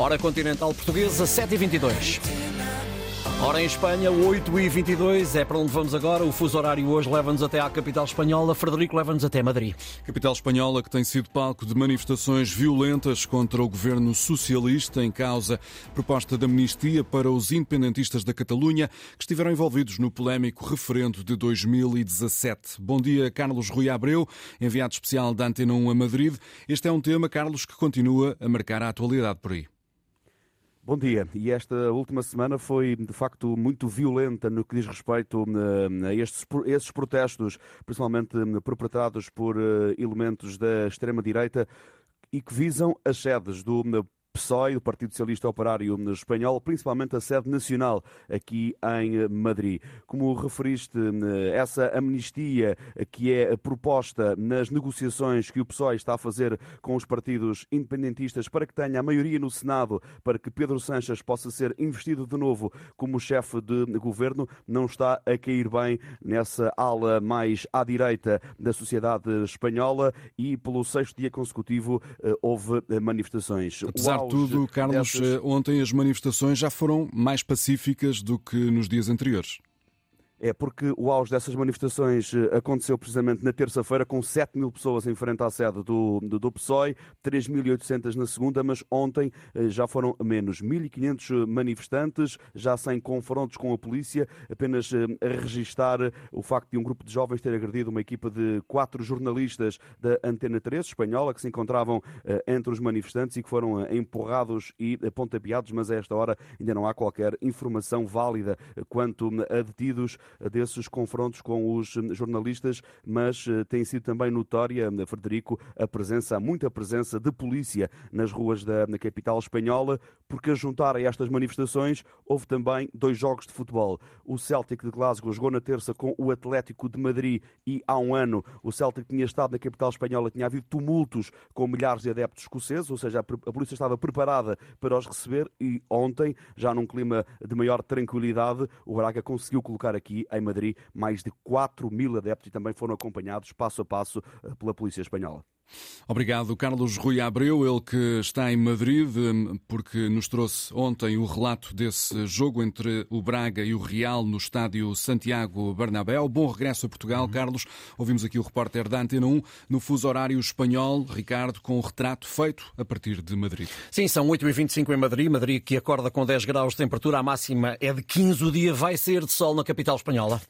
Hora continental portuguesa, 7h22. Hora em Espanha, 8h22, é para onde vamos agora. O fuso horário hoje leva-nos até à capital espanhola. Frederico leva-nos até Madrid. Capital espanhola que tem sido palco de manifestações violentas contra o governo socialista, em causa proposta de amnistia para os independentistas da Catalunha que estiveram envolvidos no polémico referendo de 2017. Bom dia, Carlos Rui Abreu, enviado especial da Antena 1 a Madrid. Este é um tema, Carlos, que continua a marcar a atualidade por aí. Bom dia. E esta última semana foi, de facto, muito violenta no que diz respeito eh, a estes, protestos, principalmente eh, perpetrados por eh, elementos da extrema-direita e que visam as sedes do PSOE, do Partido Socialista Operário Espanhol, principalmente a sede nacional aqui em Madrid. Como referiste, essa amnistia que é proposta nas negociações que o PSOE está a fazer com os partidos independentistas para que tenha a maioria no Senado, para que Pedro Sanches possa ser investido de novo como chefe de governo, não está a cair bem nessa ala mais à direita da sociedade espanhola e pelo sexto dia consecutivo eh, houve manifestações. Apesar tudo, Carlos. Eh, ontem as manifestações já foram mais pacíficas do que nos dias anteriores é porque o auge dessas manifestações eh, aconteceu precisamente na terça-feira, com 7 mil pessoas em frente à sede do, do, do PSOE, 3.800 na segunda, mas ontem eh, já foram menos. 1.500 manifestantes, já sem confrontos com a polícia, apenas a registar o facto de um grupo de jovens ter agredido uma equipa de quatro jornalistas da Antena 3, espanhola, que se encontravam entre os manifestantes e que foram empurrados e pontapeados, mas a esta hora ainda não há qualquer informação válida quanto a detidos desses confrontos com os jornalistas, mas eh, tem sido também notória, Frederico, a presença, muita presença de polícia nas ruas da capital espanhola, porque a juntar a estas manifestações houve também dois jogos de futebol. O Celtic de Glasgow jogou na terça com o Atlético de Madrid e há um ano o Celtic tinha estado na capital espanhola, tinha havido tumultos com milhares de adeptos escoceses, ou seja, a polícia estava preparada para os receber e ontem, já num clima de maior tranquilidade, o Braga conseguiu colocar aqui em Madrid mais de 4 mil adeptos e também foram acompanhados passo a passo eh, pela Polícia Espanhola. Obrigado, Carlos Rui Abreu, ele que está em Madrid, porque nos trouxe ontem o relato desse jogo entre o Braga e o Real no estádio Santiago Bernabéu. Bom regresso a Portugal, uhum. Carlos. Ouvimos aqui o repórter da Antena 1 no fuso horário espanhol, Ricardo, com o retrato feito a partir de Madrid. Sim, são 8h25 em Madrid. Madrid que acorda com 10 graus de temperatura, a máxima é de 15. O dia vai ser de sol na capital espanhola.